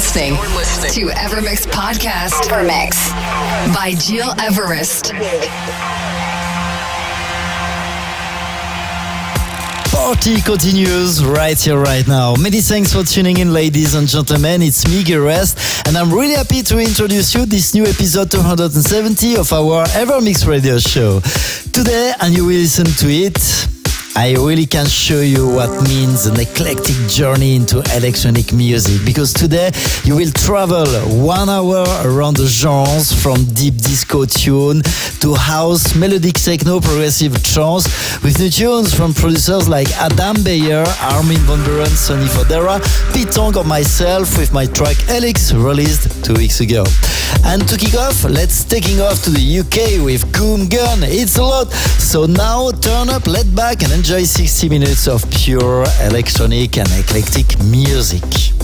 listening to Evermix Podcast. Evermix by Gil Everest. Party continues right here, right now. Many thanks for tuning in, ladies and gentlemen. It's me, Rest, and I'm really happy to introduce you this new episode 270 of our Evermix radio show. Today, and you will listen to it I really can show you what means an eclectic journey into electronic music because today you will travel one hour around the genres from deep disco tune to house, melodic techno, progressive trance with new tunes from producers like Adam Beyer, Armin van Buuren, Sonny Fodera, Pete Tong or myself with my track Elix released two weeks ago. And to kick off, let's taking off to the UK with Goom Gun. It's a lot. So now turn up, let back and enjoy 60 minutes of pure electronic and eclectic music.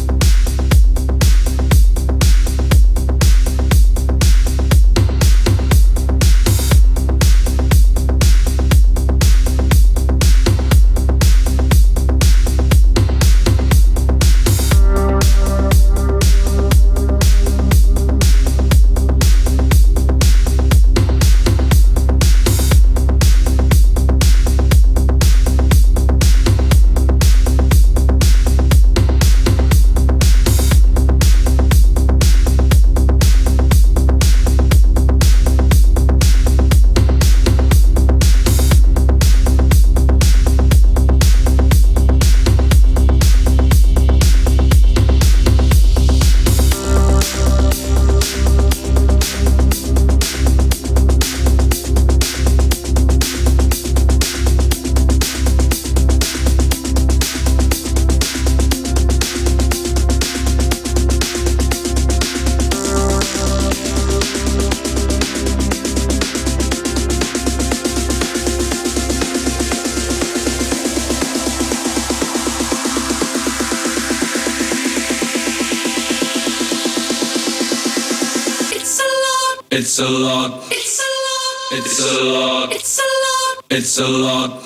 It's a lot. It's a lot. It's a lot. It's a lot. It's a lot.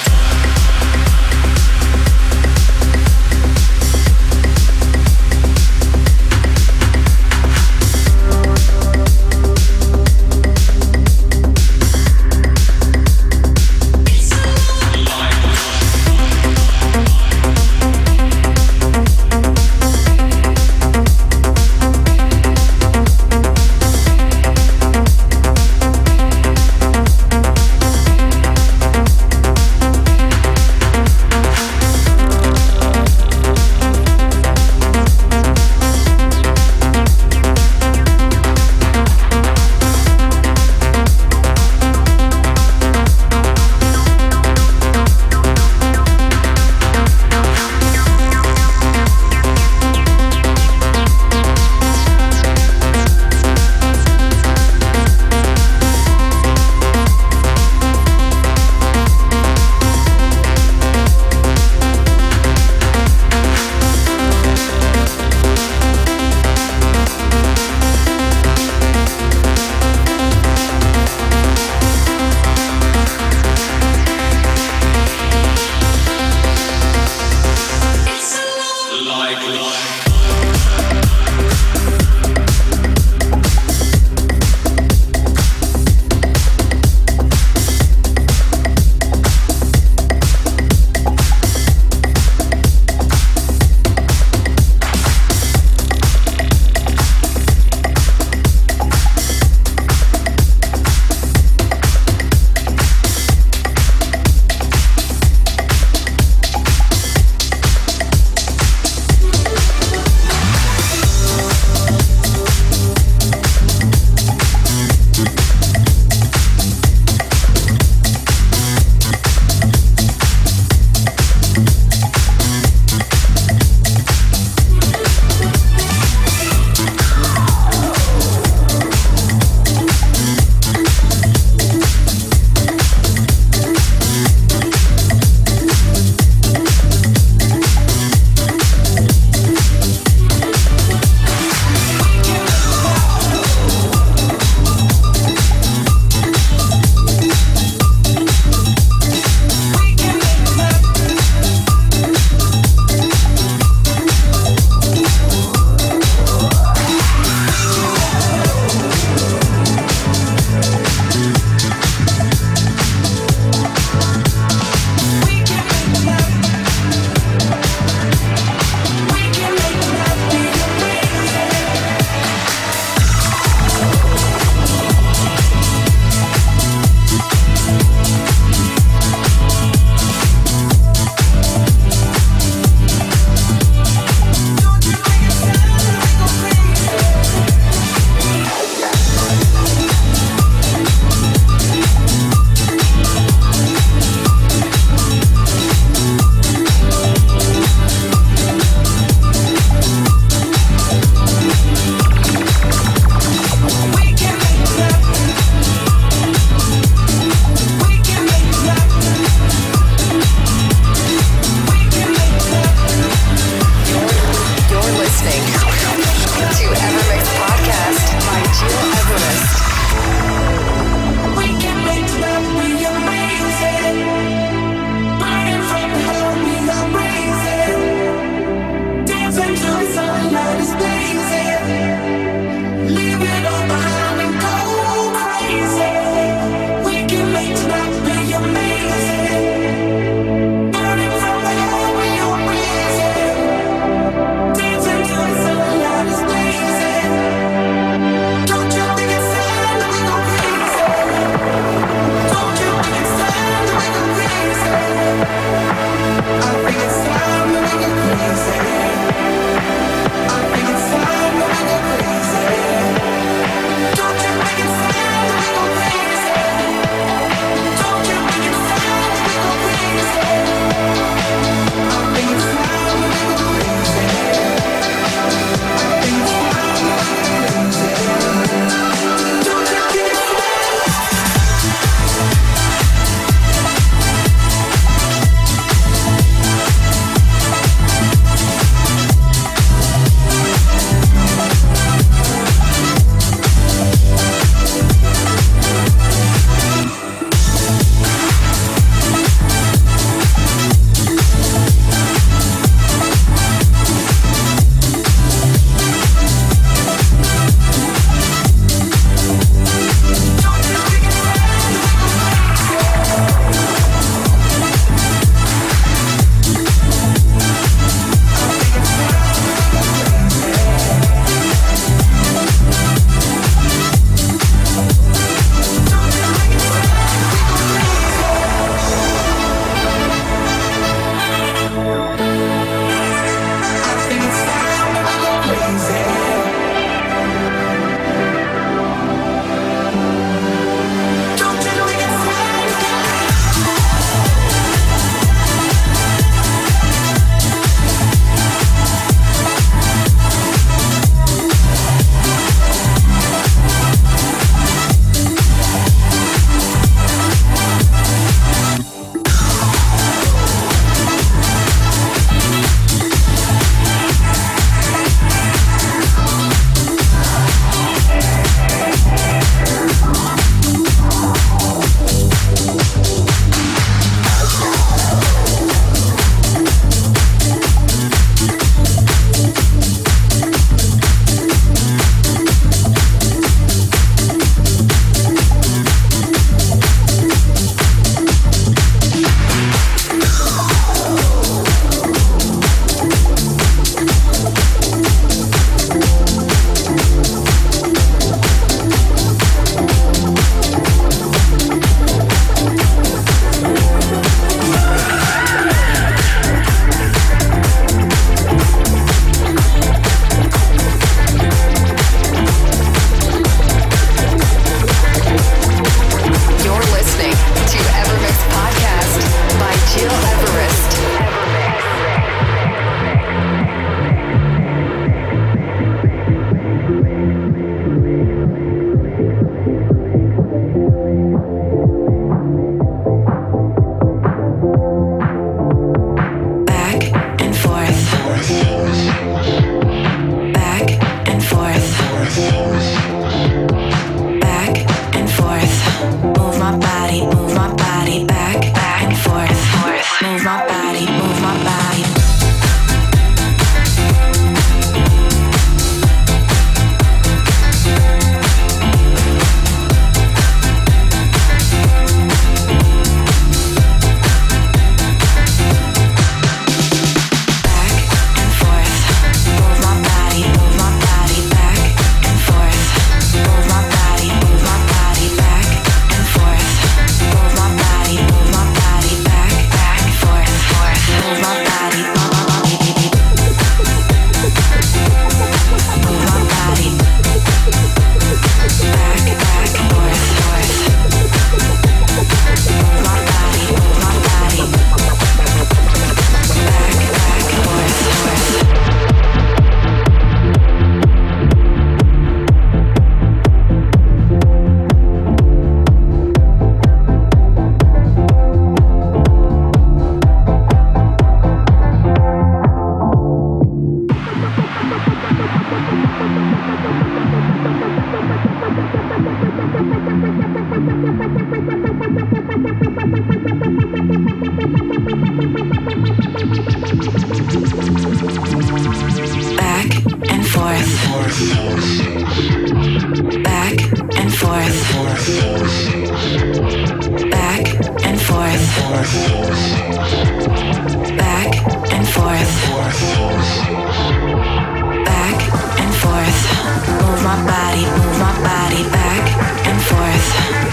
my body, move my body. Back and forth.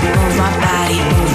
Move my body,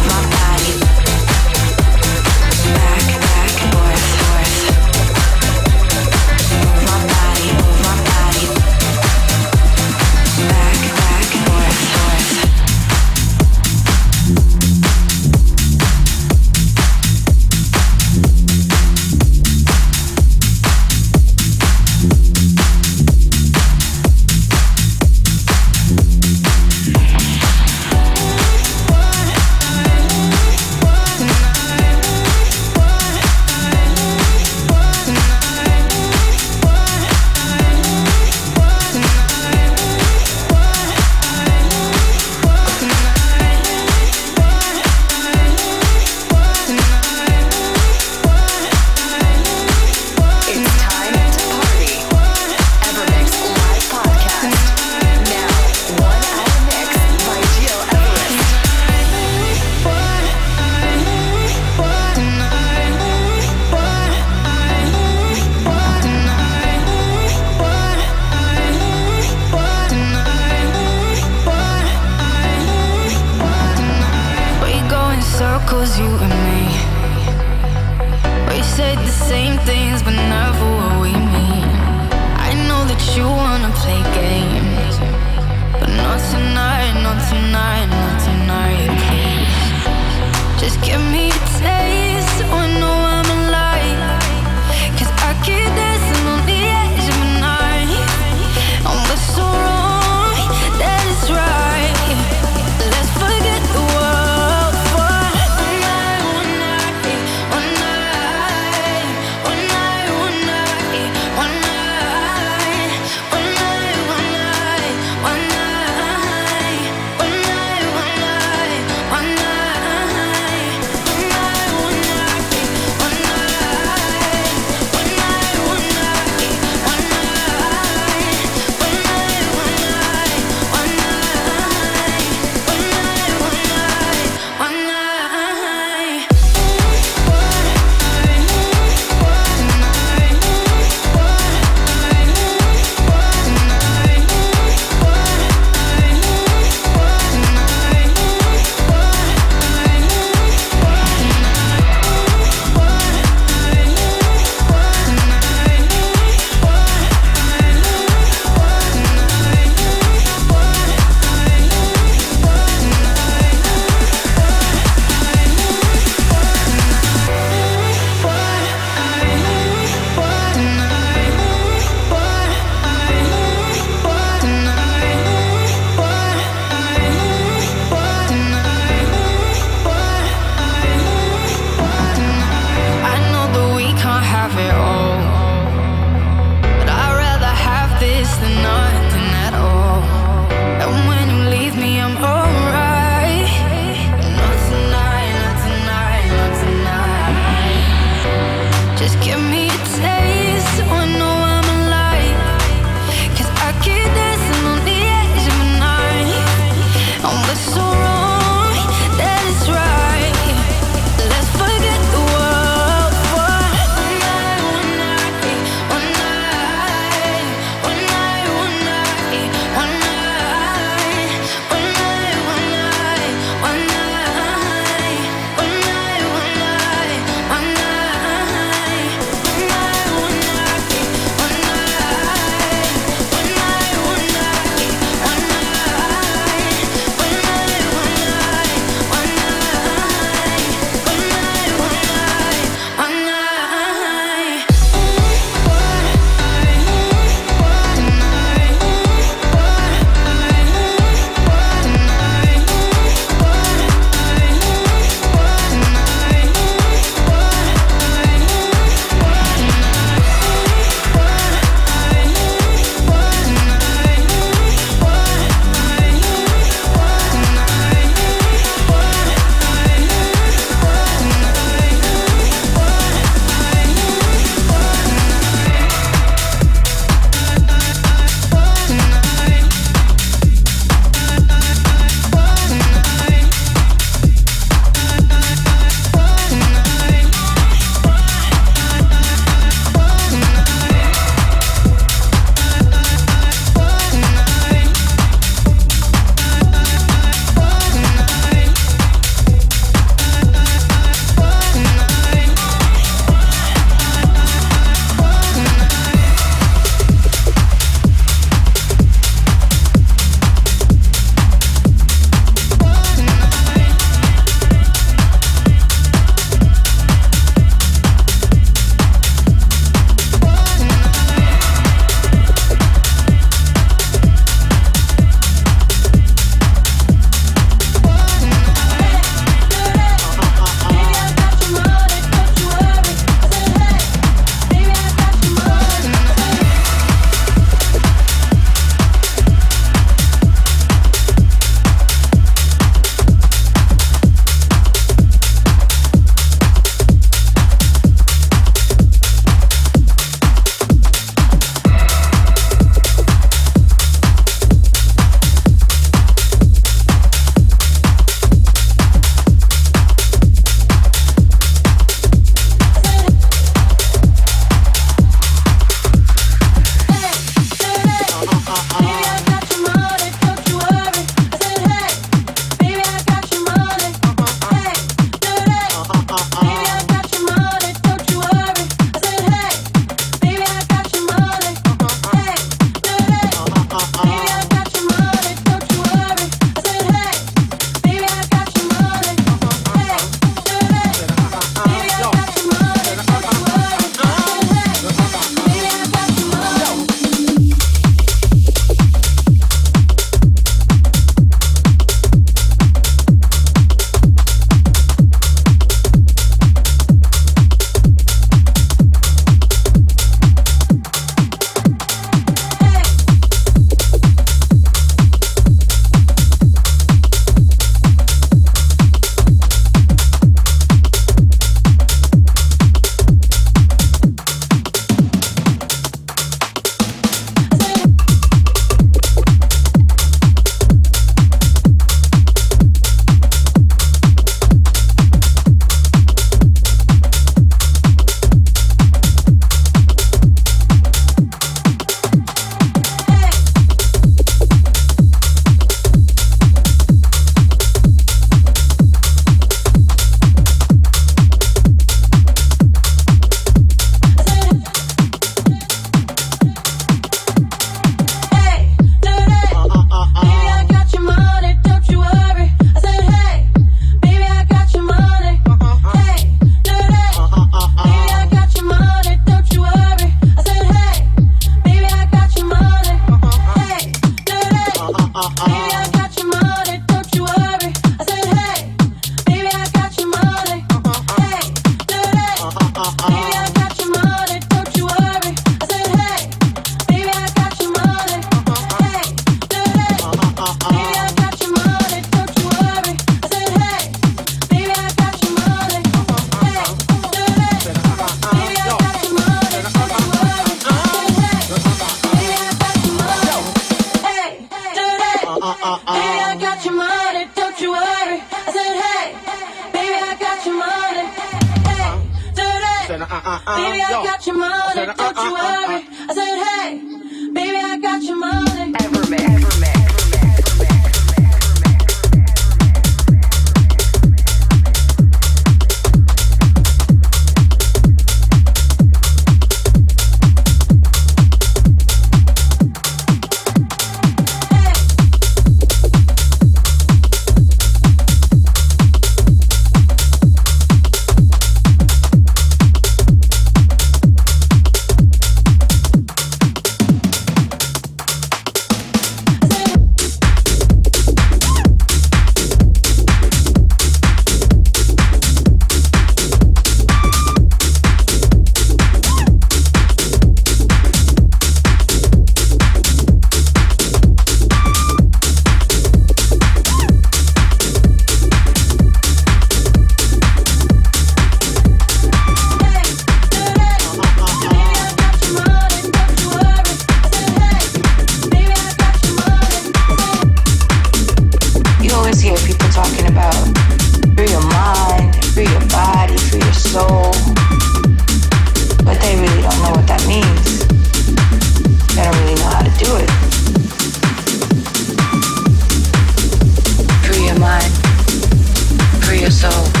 soul.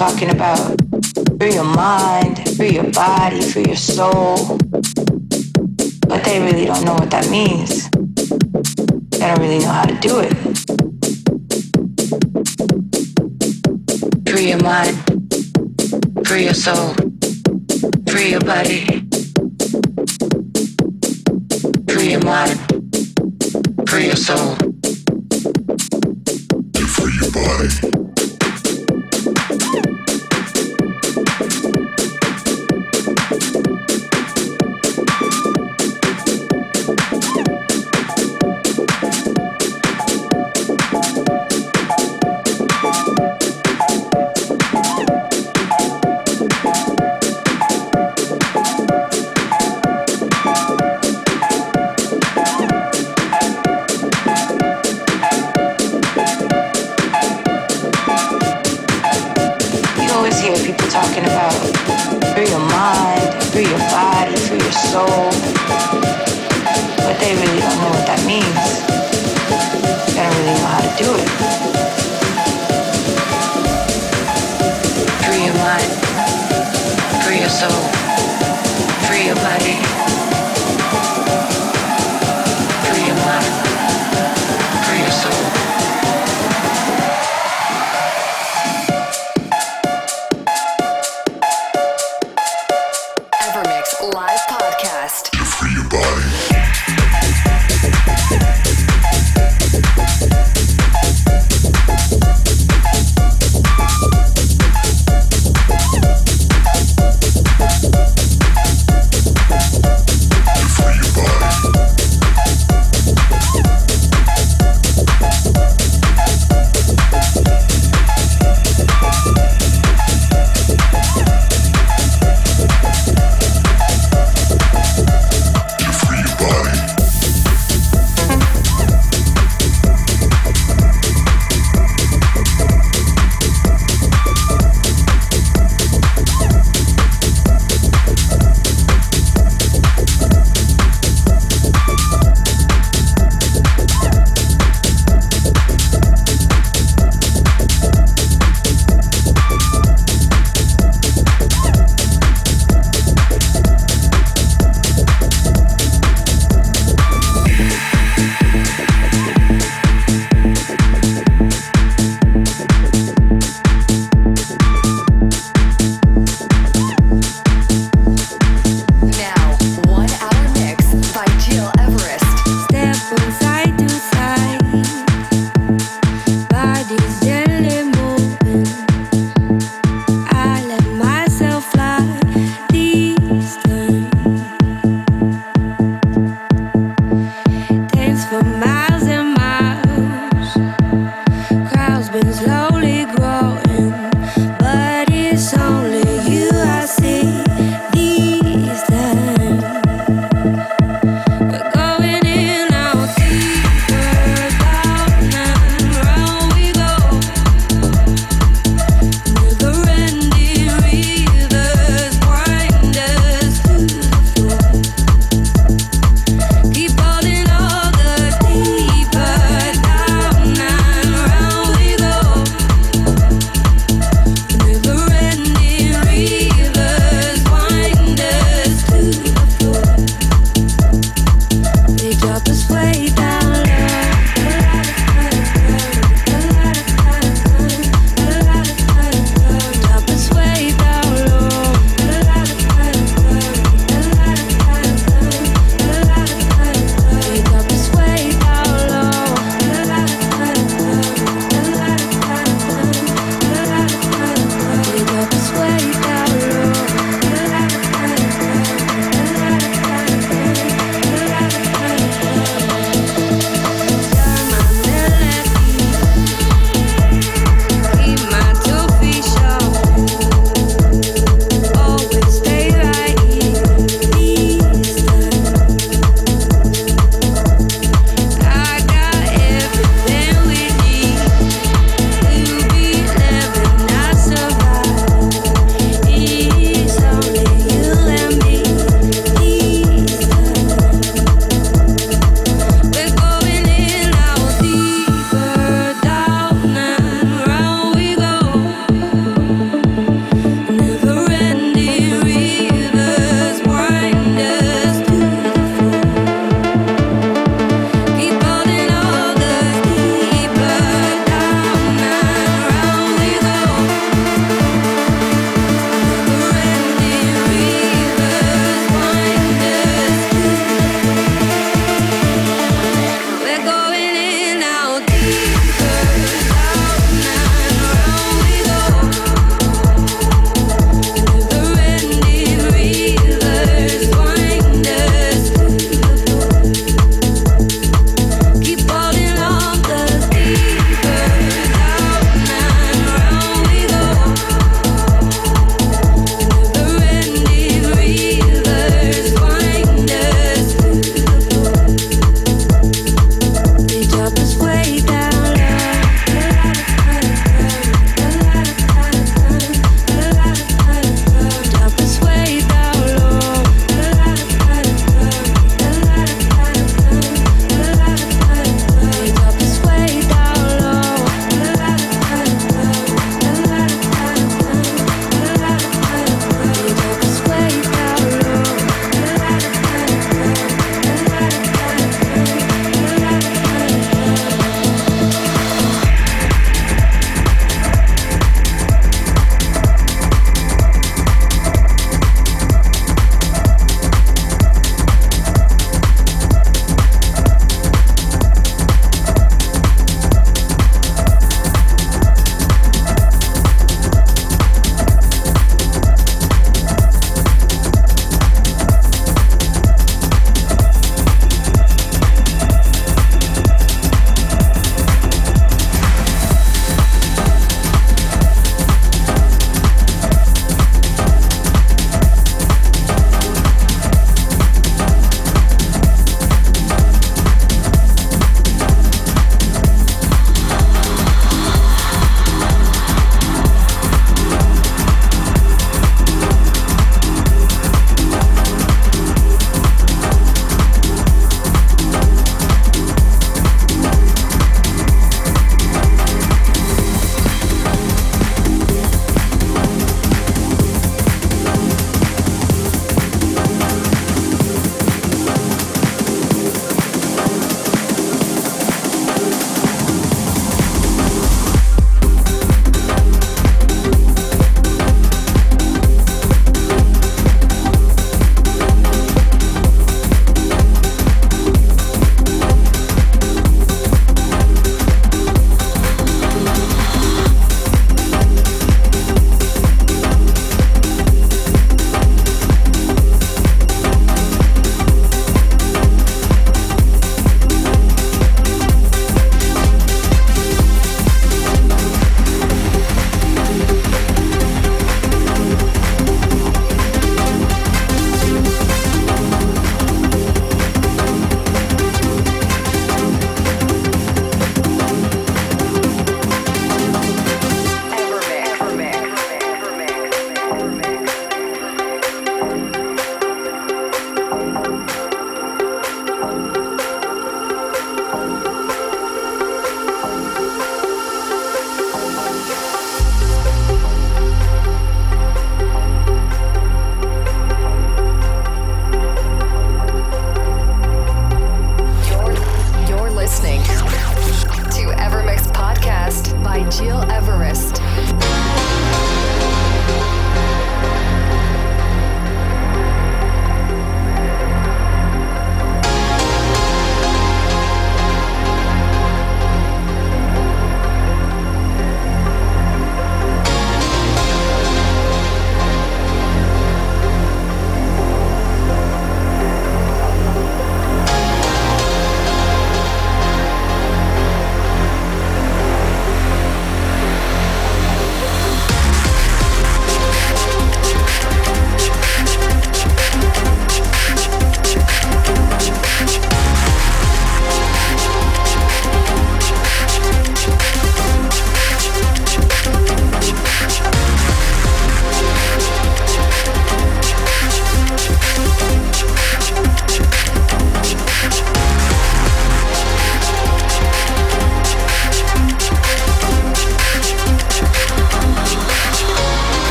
Talking about free your mind, free your body, free your soul. But they really don't know what that means. They don't really know how to do it. Free your mind, free your soul, free your body. Free your mind, free your soul. and Free your body.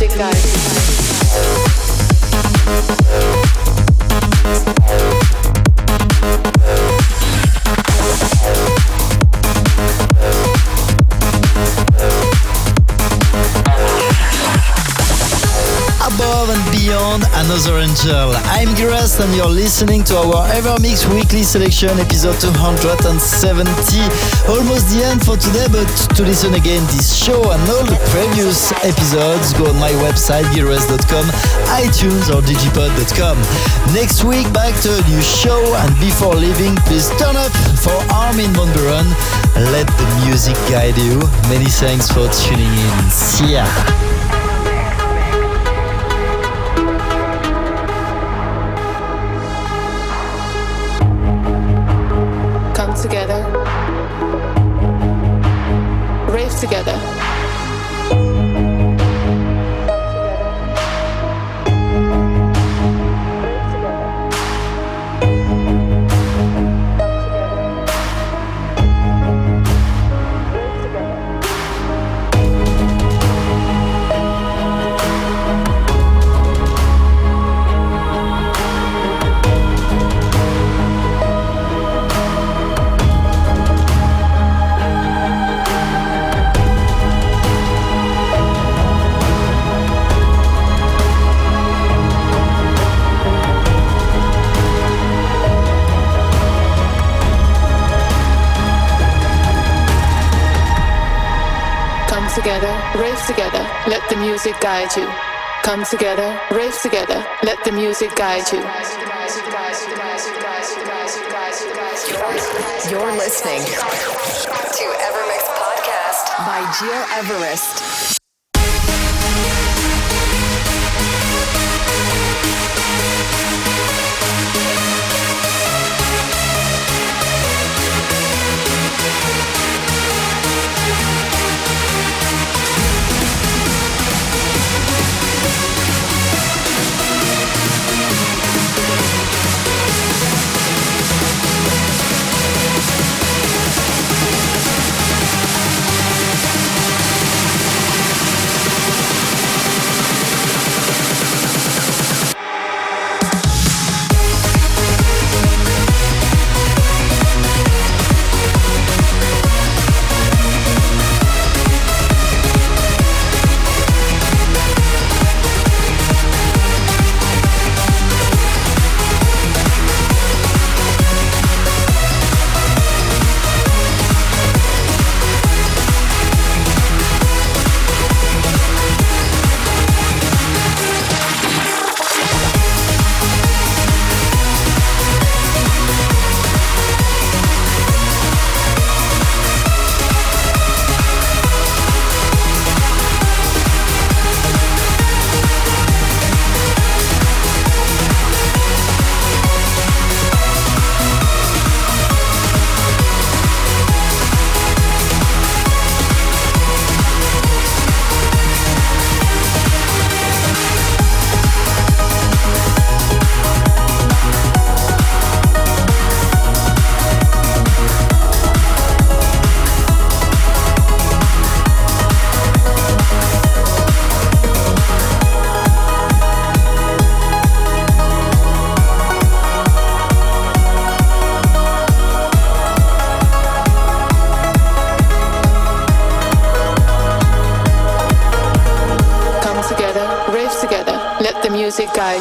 Music guide another angel. I'm Gil Everest and you're listening to our Evermix weekly selection episode 270. Almost the end for today, but to listen again this show and all the previous episodes, go on my website gileverest.com, iTunes or digipod.com. Next week back to a new show and before leaving, please turn up for Armin van Buuren. Let the music guide you. Many thanks for tuning in. See ya. Guide you. Come together, rave together, let the music guide you. You're listening to Evermix Podcast by Gil Everest.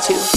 Music